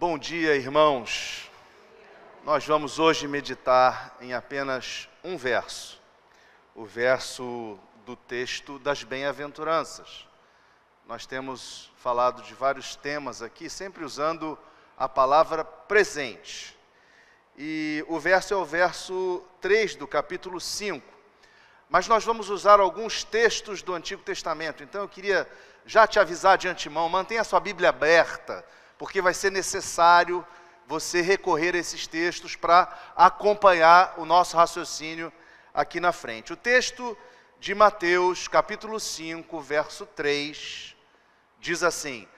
Bom dia, irmãos. Nós vamos hoje meditar em apenas um verso, o verso do texto das bem-aventuranças. Nós temos falado de vários temas aqui, sempre usando a palavra presente. E o verso é o verso 3 do capítulo 5. Mas nós vamos usar alguns textos do Antigo Testamento. Então eu queria já te avisar de antemão, mantenha a sua Bíblia aberta porque vai ser necessário você recorrer a esses textos para acompanhar o nosso raciocínio aqui na frente. O texto de Mateus, capítulo 5, verso 3, diz assim: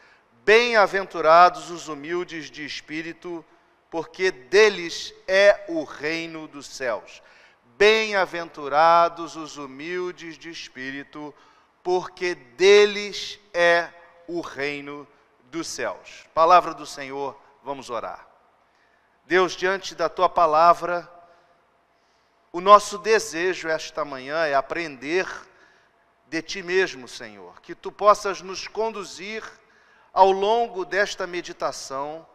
Bem-aventurados os humildes de espírito, porque deles é o reino dos céus. Bem-aventurados os humildes de espírito, porque deles é o reino dos céus. Palavra do Senhor, vamos orar. Deus, diante da tua palavra, o nosso desejo esta manhã é aprender de ti mesmo, Senhor, que tu possas nos conduzir ao longo desta meditação,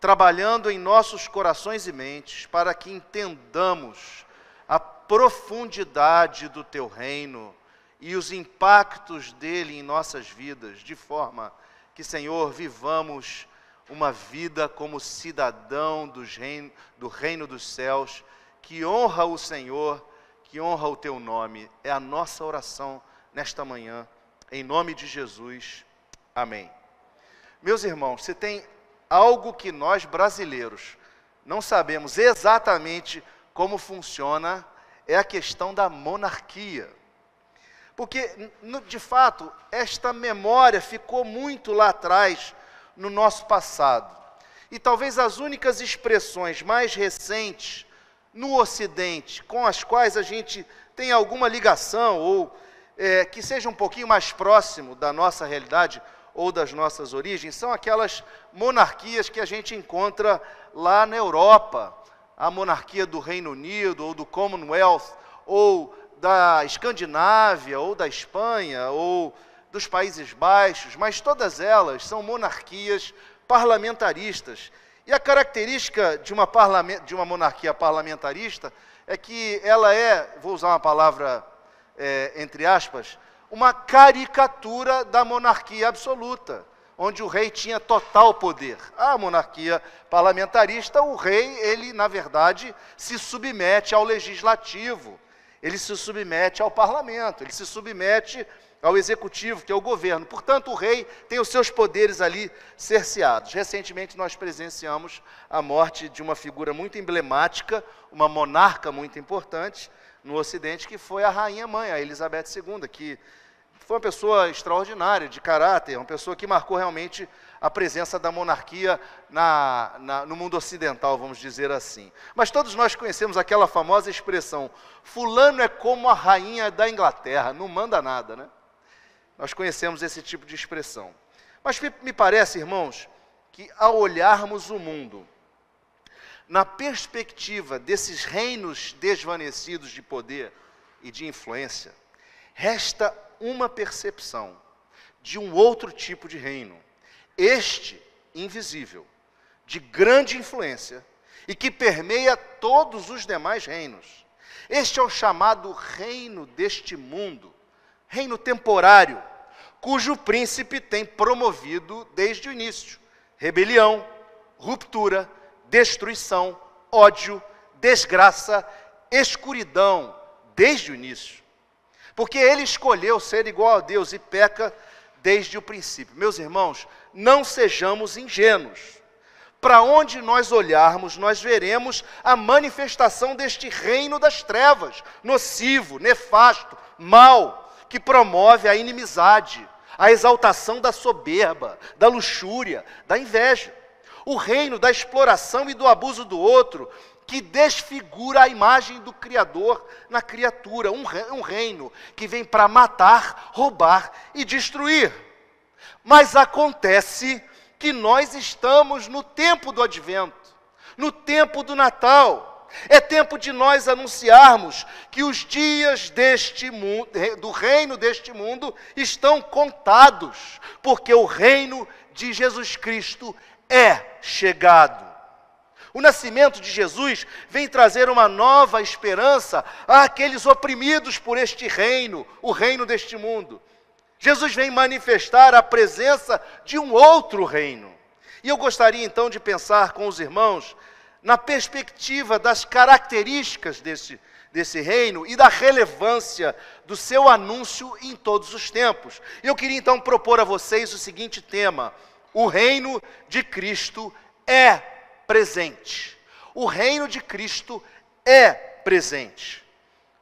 trabalhando em nossos corações e mentes, para que entendamos a profundidade do teu reino e os impactos dele em nossas vidas, de forma que, Senhor, vivamos uma vida como cidadão do reino, do reino dos céus, que honra o Senhor, que honra o teu nome. É a nossa oração nesta manhã, em nome de Jesus. Amém. Meus irmãos, se tem algo que nós brasileiros não sabemos exatamente como funciona, é a questão da monarquia. Porque, de fato, esta memória ficou muito lá atrás no nosso passado. E talvez as únicas expressões mais recentes no Ocidente, com as quais a gente tem alguma ligação, ou é, que seja um pouquinho mais próximo da nossa realidade ou das nossas origens, são aquelas monarquias que a gente encontra lá na Europa. A monarquia do Reino Unido, ou do Commonwealth, ou da Escandinávia, ou da Espanha, ou dos Países Baixos, mas todas elas são monarquias parlamentaristas. E a característica de uma, de uma monarquia parlamentarista é que ela é, vou usar uma palavra é, entre aspas, uma caricatura da monarquia absoluta, onde o rei tinha total poder. A monarquia parlamentarista, o rei, ele, na verdade, se submete ao legislativo ele se submete ao parlamento, ele se submete ao executivo, que é o governo. Portanto, o rei tem os seus poderes ali cerceados. Recentemente, nós presenciamos a morte de uma figura muito emblemática, uma monarca muito importante no Ocidente, que foi a rainha mãe, a Elizabeth II, que foi uma pessoa extraordinária, de caráter, uma pessoa que marcou realmente a presença da monarquia na, na, no mundo ocidental, vamos dizer assim. Mas todos nós conhecemos aquela famosa expressão: Fulano é como a rainha da Inglaterra, não manda nada, né? Nós conhecemos esse tipo de expressão. Mas me parece, irmãos, que ao olharmos o mundo, na perspectiva desses reinos desvanecidos de poder e de influência, resta uma percepção de um outro tipo de reino este invisível, de grande influência e que permeia todos os demais reinos. Este é o chamado reino deste mundo, reino temporário, cujo príncipe tem promovido desde o início rebelião, ruptura, destruição, ódio, desgraça, escuridão, desde o início. Porque ele escolheu ser igual a Deus e peca desde o princípio. Meus irmãos, não sejamos ingênuos. Para onde nós olharmos, nós veremos a manifestação deste reino das trevas, nocivo, nefasto, mal, que promove a inimizade, a exaltação da soberba, da luxúria, da inveja. O reino da exploração e do abuso do outro, que desfigura a imagem do Criador na criatura, um reino que vem para matar, roubar e destruir. Mas acontece que nós estamos no tempo do advento, no tempo do Natal. É tempo de nós anunciarmos que os dias deste mundo, do reino deste mundo estão contados, porque o reino de Jesus Cristo é chegado. O nascimento de Jesus vem trazer uma nova esperança àqueles oprimidos por este reino, o reino deste mundo. Jesus vem manifestar a presença de um outro reino. E eu gostaria então de pensar com os irmãos na perspectiva das características desse, desse reino e da relevância do seu anúncio em todos os tempos. Eu queria então propor a vocês o seguinte tema: o reino de Cristo é presente. O reino de Cristo é presente.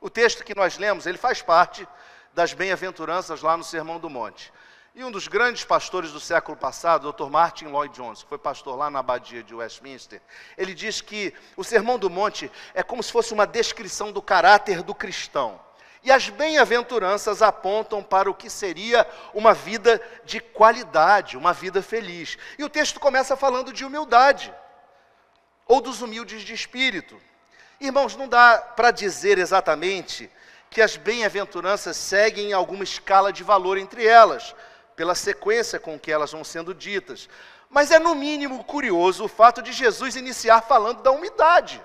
O texto que nós lemos, ele faz parte das bem-aventuranças lá no Sermão do Monte. E um dos grandes pastores do século passado, Dr. Martin Lloyd Jones, que foi pastor lá na abadia de Westminster, ele diz que o Sermão do Monte é como se fosse uma descrição do caráter do cristão. E as bem-aventuranças apontam para o que seria uma vida de qualidade, uma vida feliz. E o texto começa falando de humildade, ou dos humildes de espírito. Irmãos, não dá para dizer exatamente que as bem-aventuranças seguem alguma escala de valor entre elas pela sequência com que elas vão sendo ditas. Mas é no mínimo curioso o fato de Jesus iniciar falando da umidade.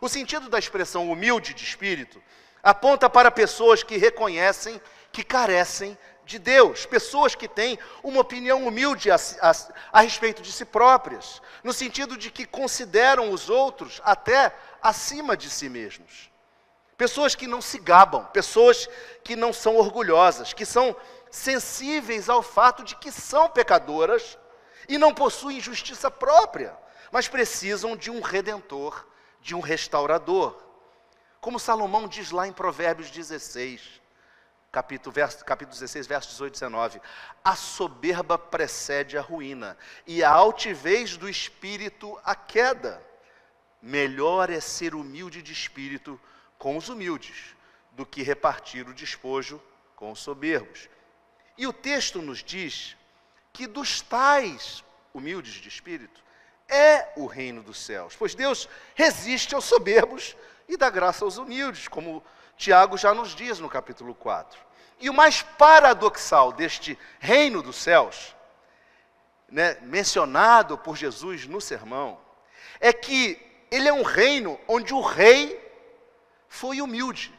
O sentido da expressão humilde de espírito aponta para pessoas que reconhecem que carecem de Deus, pessoas que têm uma opinião humilde a, a, a, respeito de si próprias, no sentido de que consideram os outros até acima de si mesmos. Pessoas que não se gabam, pessoas que não são orgulhosas, que são sensíveis ao fato de que são pecadoras e não possuem justiça própria, mas precisam de um redentor, de um restaurador. Como Salomão diz lá em Provérbios 16, capítulo, verso, capítulo 16, versos 18 e 19: A soberba precede a ruína, e a altivez do espírito a queda. Melhor é ser humilde de espírito com os humildes, do que repartir o despojo com os soberbos. E o texto nos diz que dos tais humildes de espírito é o reino dos céus, pois Deus resiste aos soberbos e dá graça aos humildes, como Tiago já nos diz no capítulo 4. E o mais paradoxal deste reino dos céus, né, mencionado por Jesus no sermão, é que ele é um reino onde o rei foi humilde,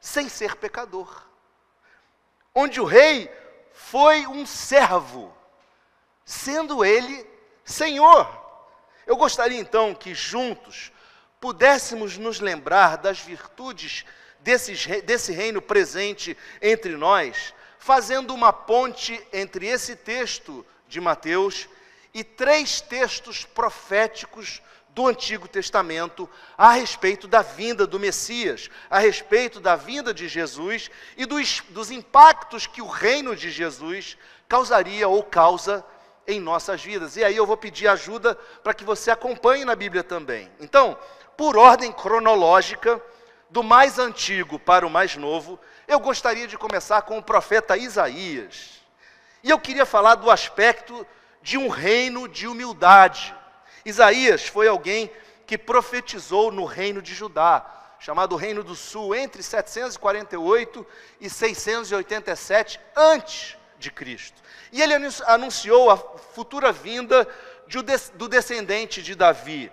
sem ser pecador onde o rei foi um servo, sendo ele senhor. Eu gostaria então que juntos pudéssemos nos lembrar das virtudes desses, desse reino presente entre nós, fazendo uma ponte entre esse texto de Mateus e três textos proféticos do Antigo Testamento a respeito da vinda do Messias, a respeito da vinda de Jesus e dos, dos impactos que o reino de Jesus causaria ou causa em nossas vidas. E aí eu vou pedir ajuda para que você acompanhe na Bíblia também. Então, por ordem cronológica, do mais antigo para o mais novo, eu gostaria de começar com o profeta Isaías. E eu queria falar do aspecto de um reino de humildade Isaías foi alguém que profetizou no reino de Judá, chamado Reino do Sul, entre 748 e 687 antes de Cristo. E ele anunciou a futura vinda do descendente de Davi,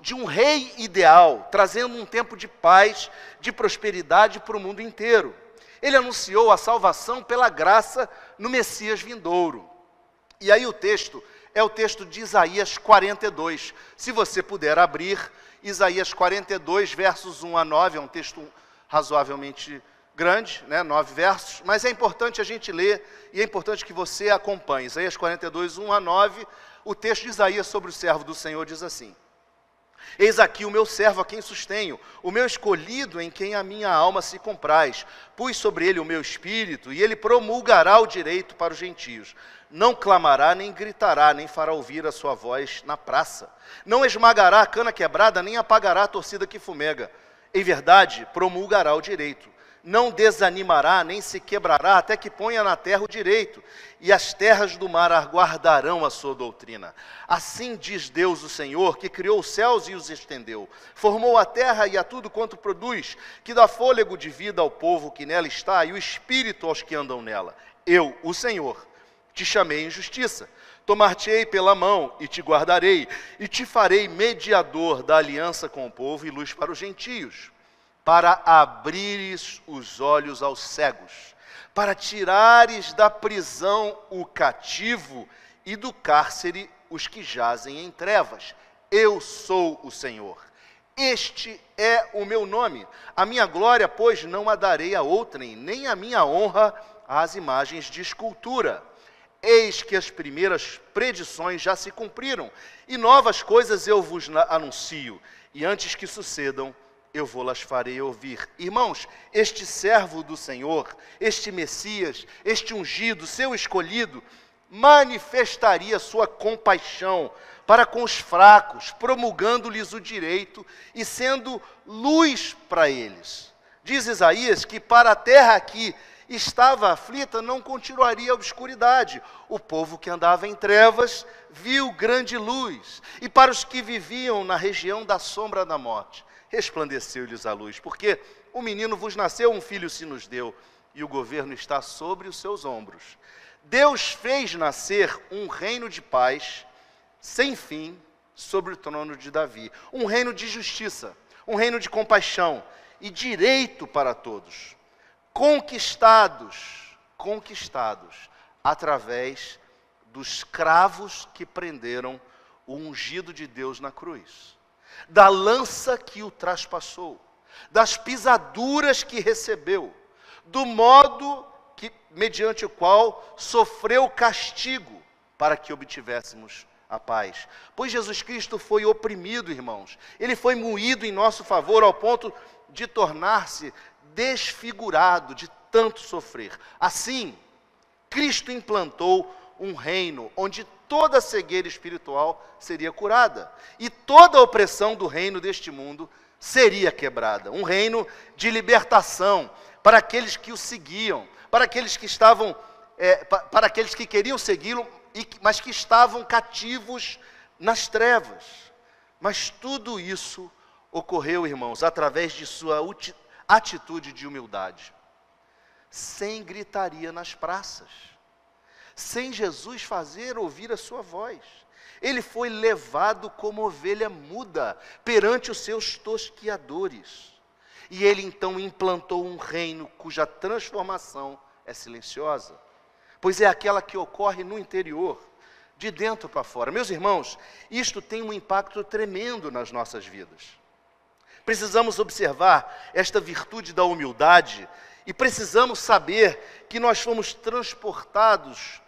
de um rei ideal, trazendo um tempo de paz, de prosperidade para o mundo inteiro. Ele anunciou a salvação pela graça no Messias vindouro. E aí o texto é o texto de Isaías 42. Se você puder abrir, Isaías 42, versos 1 a 9, é um texto razoavelmente grande, né, nove versos, mas é importante a gente ler e é importante que você acompanhe. Isaías 42, 1 a 9, o texto de Isaías sobre o servo do Senhor diz assim: Eis aqui o meu servo a quem sustenho, o meu escolhido em quem a minha alma se compraz. Pus sobre ele o meu espírito, e ele promulgará o direito para os gentios. Não clamará, nem gritará, nem fará ouvir a sua voz na praça. Não esmagará a cana quebrada, nem apagará a torcida que fumega. Em verdade, promulgará o direito não desanimará, nem se quebrará, até que ponha na terra o direito, e as terras do mar aguardarão a sua doutrina. Assim diz Deus o Senhor, que criou os céus e os estendeu, formou a terra e a tudo quanto produz, que dá fôlego de vida ao povo que nela está, e o espírito aos que andam nela. Eu, o Senhor, te chamei em justiça. Tomar-te-ei pela mão e te guardarei, e te farei mediador da aliança com o povo e luz para os gentios, para abrires os olhos aos cegos, para tirares da prisão o cativo e do cárcere os que jazem em trevas. Eu sou o Senhor. Este é o meu nome. A minha glória, pois, não a darei a outrem, nem a minha honra às imagens de escultura. Eis que as primeiras predições já se cumpriram, e novas coisas eu vos anuncio, e antes que sucedam, eu vou-las farei ouvir. Irmãos, este servo do Senhor, este Messias, este ungido, seu escolhido, manifestaria sua compaixão para com os fracos, promulgando-lhes o direito e sendo luz para eles. Diz Isaías que para a terra aqui estava aflita, não continuaria a obscuridade. O povo que andava em trevas viu grande luz, e para os que viviam na região da sombra da morte, resplandeceu-lhes a luz, porque o menino vos nasceu, um filho se nos deu, e o governo está sobre os seus ombros. Deus fez nascer um reino de paz sem fim sobre o trono de Davi, um reino de justiça, um reino de compaixão e direito para todos, conquistados, conquistados através dos cravos que prenderam o ungido de Deus na cruz, da lança que o traspassou, das pisaduras que recebeu, do modo que mediante o qual sofreu castigo para que obtivéssemos a paz. Pois Jesus Cristo foi oprimido, irmãos. Ele foi moído em nosso favor ao ponto de tornar-se desfigurado de tanto sofrer. Assim, Cristo implantou um reino onde toda cegueira espiritual seria curada e toda opressão do reino deste mundo seria quebrada. Um reino de libertação para aqueles que o seguiam, para aqueles que estavam, é, para aqueles que queriam segui-lo, mas que estavam cativos nas trevas. Mas tudo isso ocorreu, irmãos, através de sua atitude de humildade, sem gritaria nas praças, sem Jesus fazer ouvir a sua voz. Ele foi levado como ovelha muda perante os seus tosquiadores. E ele então implantou um reino cuja transformação é silenciosa pois é aquela que ocorre no interior, de dentro para fora. Meus irmãos, isto tem um impacto tremendo nas nossas vidas. Precisamos observar esta virtude da humildade e precisamos saber que nós fomos transportados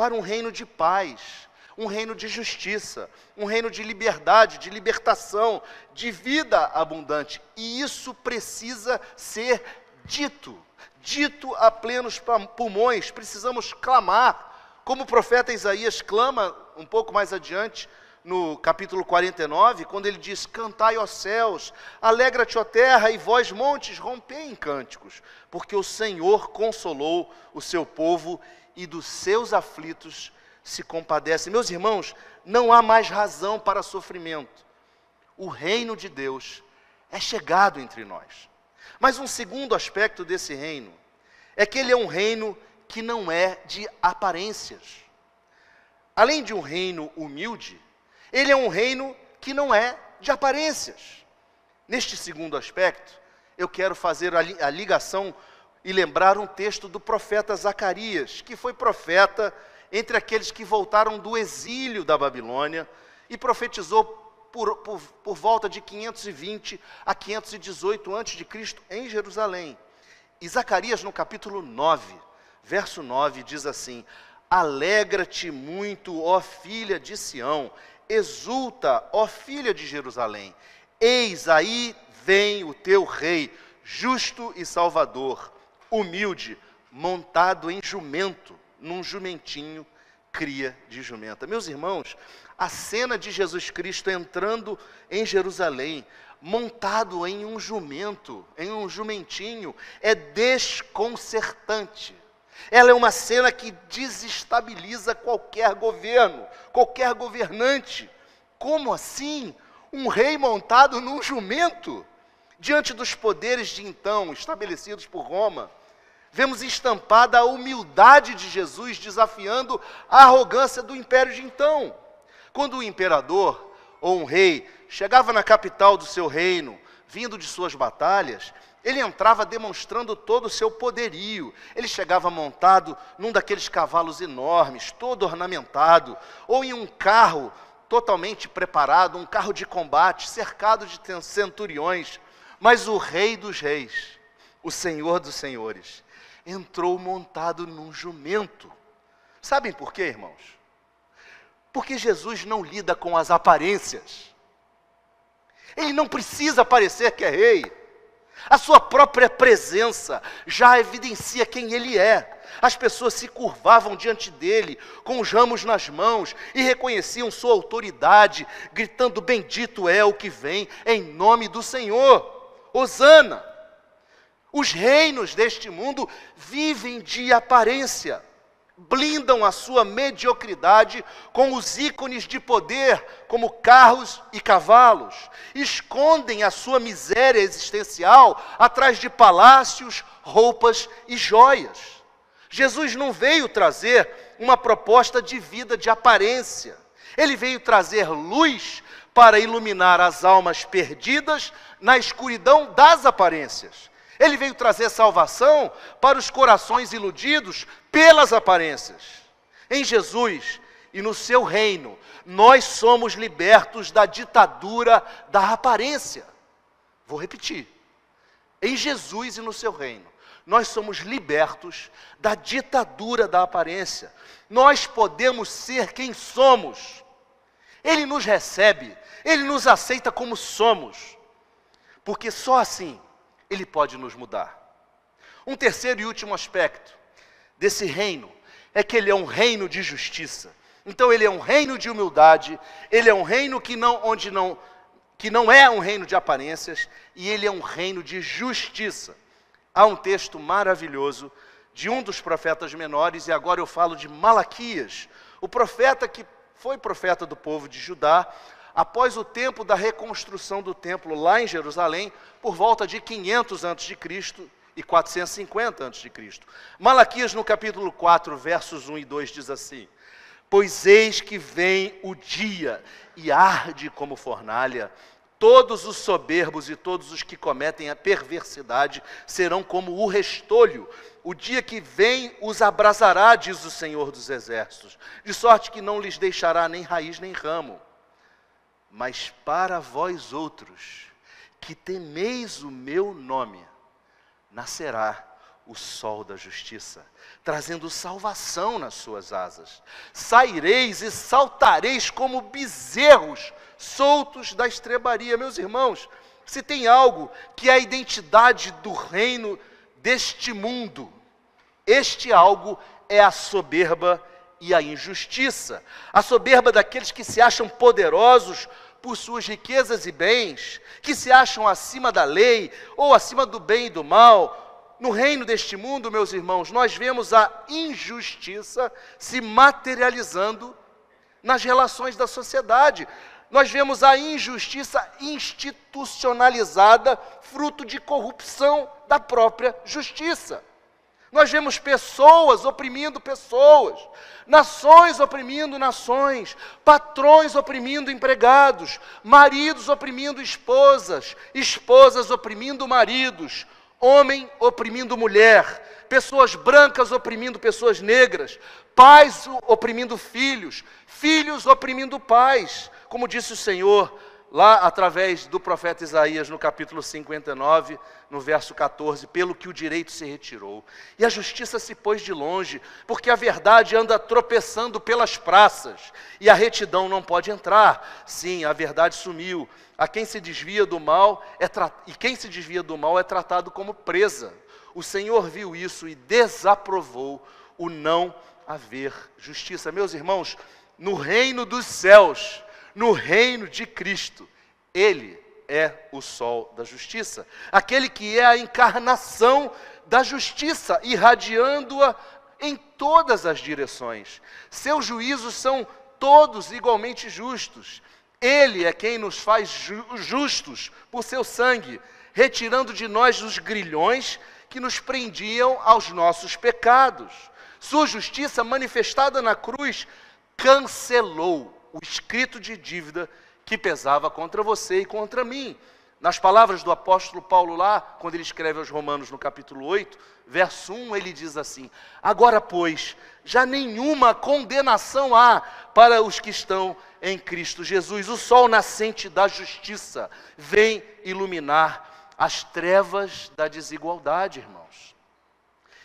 para um reino de paz, um reino de justiça, um reino de liberdade, de libertação, de vida abundante. E isso precisa ser dito dito a plenos pulmões, precisamos clamar, como o profeta Isaías clama um pouco mais adiante, no capítulo 49, quando ele diz: Cantai, ó céus, alegra-te, ó terra, e vós, montes, rompei em cânticos, porque o Senhor consolou o seu povo e dos seus aflitos se compadece. Meus irmãos, não há mais razão para sofrimento. O reino de Deus é chegado entre nós. Mas um segundo aspecto desse reino é que ele é um reino que não é de aparências. Além de um reino humilde, ele é um reino que não é de aparências. Neste segundo aspecto, eu quero fazer a ligação e lembrar um texto do profeta Zacarias, que foi profeta entre aqueles que voltaram do exílio da Babilônia e profetizou por, por, por volta de 520 a 518 a.C. em Jerusalém. E Zacarias, no capítulo 9, verso 9, diz assim: Alegra-te muito, ó filha de Sião, exulta, ó filha de Jerusalém. Eis aí vem o teu rei, justo e salvador, humilde, montado em jumento, num jumentinho, cria de jumenta. Meus irmãos, a cena de Jesus Cristo entrando em Jerusalém, montado em um jumento, em um jumentinho, é desconcertante. Ela é uma cena que desestabiliza qualquer governo, qualquer governante. Como assim? Um rei montado num jumento? Diante dos poderes de então, estabelecidos por Roma, Vemos estampada a humildade de Jesus desafiando a arrogância do império de então. Quando o imperador ou um rei chegava na capital do seu reino, vindo de suas batalhas, ele entrava demonstrando todo o seu poderio. Ele chegava montado num daqueles cavalos enormes, todo ornamentado, ou em um carro totalmente preparado, um carro de combate, cercado de centuriões. Mas o Rei dos Reis, o Senhor dos Senhores, entrou montado num jumento. Sabem por quê, irmãos? Porque Jesus não lida com as aparências. Ele não precisa parecer que é rei. A sua própria presença já evidencia quem ele é. As pessoas se curvavam diante dele, com os ramos nas mãos, e reconheciam sua autoridade, gritando: Bendito é o que vem, em nome do Senhor. Hosana. Os reinos deste mundo vivem de aparência blindam a sua mediocridade com os ícones de poder, como carros e cavalos, escondem a sua miséria existencial atrás de palácios, roupas e joias. Jesus não veio trazer uma proposta de vida de aparência, ele veio trazer luz para iluminar as almas perdidas na escuridão das aparências. Ele veio trazer salvação para os corações iludidos pelas aparências. Em Jesus e no seu reino, nós somos libertos da ditadura da aparência. Vou repetir. Em Jesus e no seu reino, nós somos libertos da ditadura da aparência. Nós podemos ser quem somos. Ele nos recebe, ele nos aceita como somos. Porque só assim ele pode nos mudar. Um terceiro e último aspecto desse reino é que ele é um reino de justiça. Então ele é um reino de humildade, ele é um reino que não onde não que não é um reino de aparências e ele é um reino de justiça. Há um texto maravilhoso de um dos profetas menores e agora eu falo de Malaquias, o profeta que foi profeta do povo de Judá, após o tempo da reconstrução do templo lá em Jerusalém, por volta de 500 a.C. e 450 a.C. Malaquias, no capítulo 4, versos 1 e 2, diz assim: Pois eis que vem o dia e arde como fornalha, todos os soberbos e todos os que cometem a perversidade serão como o restolho. O dia que vem os abrasará, diz o Senhor dos Exércitos, de sorte que não lhes deixará nem raiz nem ramo. Mas para vós outros, que temeis o meu nome, nascerá o sol da justiça, trazendo salvação nas suas asas. Saireis e saltareis como bezerros soltos da estrebaria. Meus irmãos, se tem algo que é a identidade do reino deste mundo, este algo é a soberba e a injustiça, a soberba daqueles que se acham poderosos por suas riquezas e bens, que se acham acima da lei ou acima do bem e do mal. No reino deste mundo, meus irmãos, nós vemos a injustiça se materializando nas relações da sociedade. Nós vemos a injustiça institucionalizada, fruto de corrupção da própria justiça. Nós vemos pessoas oprimindo pessoas, nações oprimindo nações, patrões oprimindo empregados, maridos oprimindo esposas, esposas oprimindo maridos, homem oprimindo mulher, pessoas brancas oprimindo pessoas negras, pais oprimindo filhos, filhos oprimindo pais, como disse o Senhor lá através do profeta Isaías, no capítulo 59, no verso 14, pelo que o direito se retirou. E a justiça se pôs de longe, porque a verdade anda tropeçando pelas praças, e a retidão não pode entrar. Sim, a verdade sumiu. A quem se desvia do mal é tra... e quem se desvia do mal é tratado como presa. O Senhor viu isso e desaprovou o não haver justiça. Meus irmãos, no reino dos céus, no reino de Cristo. Ele é o sol da justiça, aquele que é a encarnação da justiça, irradiando-a em todas as direções. Seus juízos são todos igualmente justos. Ele é quem nos faz justos por seu sangue, retirando de nós os grilhões que nos prendiam aos nossos pecados. Sua justiça manifestada na cruz cancelou o escrito de dívida que pesava contra você e contra mim. Nas palavras do apóstolo Paulo lá, quando ele escreve aos Romanos no capítulo 8, verso 1, ele diz assim: Agora, pois, já nenhuma condenação há para os que estão em Cristo Jesus. O sol nascente da justiça vem iluminar as trevas da desigualdade, irmãos.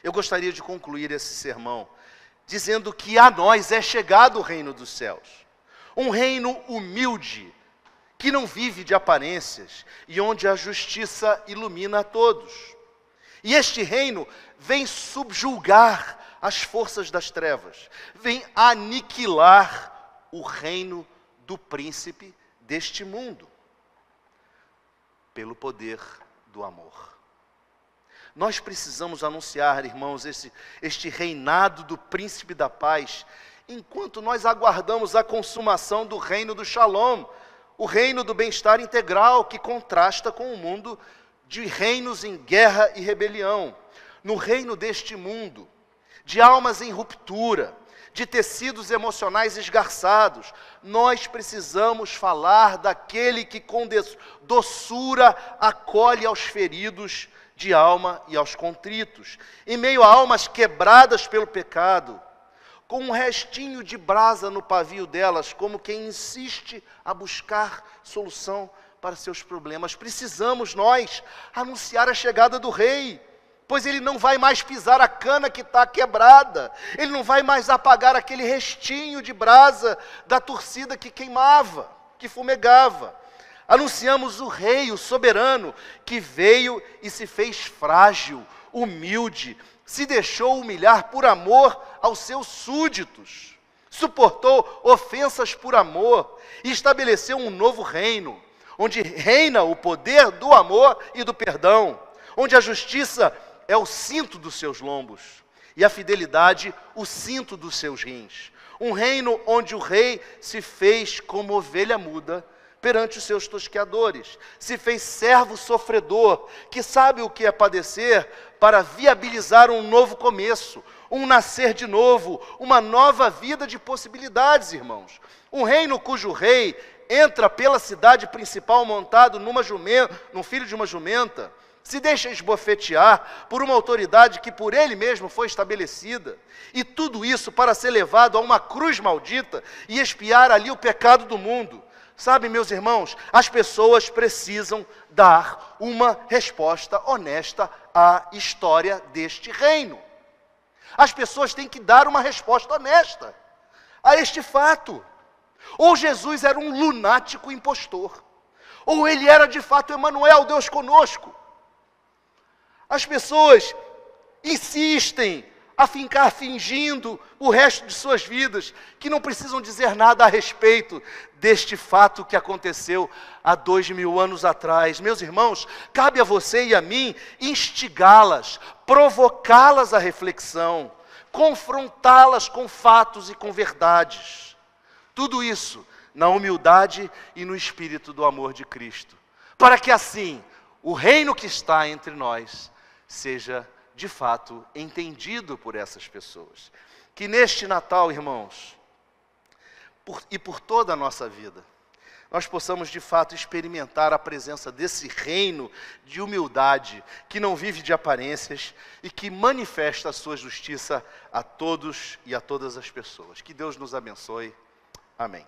Eu gostaria de concluir esse sermão dizendo que a nós é chegado o reino dos céus. Um reino humilde, que não vive de aparências e onde a justiça ilumina a todos. E este reino vem subjulgar as forças das trevas, vem aniquilar o reino do príncipe deste mundo, pelo poder do amor. Nós precisamos anunciar, irmãos, esse, este reinado do príncipe da paz, enquanto nós aguardamos a consumação do reino do shalom, o reino do bem-estar integral que contrasta com o mundo de reinos em guerra e rebelião. No reino deste mundo, de almas em ruptura, de tecidos emocionais esgarçados, nós precisamos falar daquele que com doçura acolhe aos feridos de alma e aos contritos, em meio a almas quebradas pelo pecado, com um restinho de brasa no pavio delas, como quem insiste a buscar solução para seus problemas. Precisamos nós anunciar a chegada do Rei, pois ele não vai mais pisar a cana que está quebrada, ele não vai mais apagar aquele restinho de brasa da torcida que queimava, que fumegava. Anunciamos o Rei, o soberano, que veio e se fez frágil, humilde, se deixou humilhar por amor aos seus súditos, suportou ofensas por amor e estabeleceu um novo reino, onde reina o poder do amor e do perdão, onde a justiça é o cinto dos seus lombos e a fidelidade o cinto dos seus rins. Um reino onde o rei se fez como ovelha muda perante os seus tosqueadores, se fez servo sofredor, que sabe o que é padecer, para viabilizar um novo começo, um nascer de novo, uma nova vida de possibilidades, irmãos. Um reino cujo rei entra pela cidade principal montado numa jumenta, num filho de uma jumenta, se deixa esbofetear por uma autoridade que por ele mesmo foi estabelecida, e tudo isso para ser levado a uma cruz maldita e expiar ali o pecado do mundo. Sabe, meus irmãos, as pessoas precisam dar uma resposta honesta à história deste reino. As pessoas têm que dar uma resposta honesta a este fato. Ou Jesus era um lunático impostor, ou ele era de fato Emmanuel, Deus conosco. As pessoas insistem a ficar fingindo o resto de suas vidas, que não precisam dizer nada a respeito deste fato que aconteceu há dois mil anos atrás. Meus irmãos, cabe a você e a mim instigá-las, provocá-las à reflexão, confrontá-las com fatos e com verdades. Tudo isso na humildade e no espírito do amor de Cristo, para que assim o reino que está entre nós seja de fato entendido por essas pessoas. Que neste Natal, irmãos, por, e por toda a nossa vida, nós possamos de fato experimentar a presença desse reino de humildade, que não vive de aparências e que manifesta a sua justiça a todos e a todas as pessoas. Que Deus nos abençoe. Amém.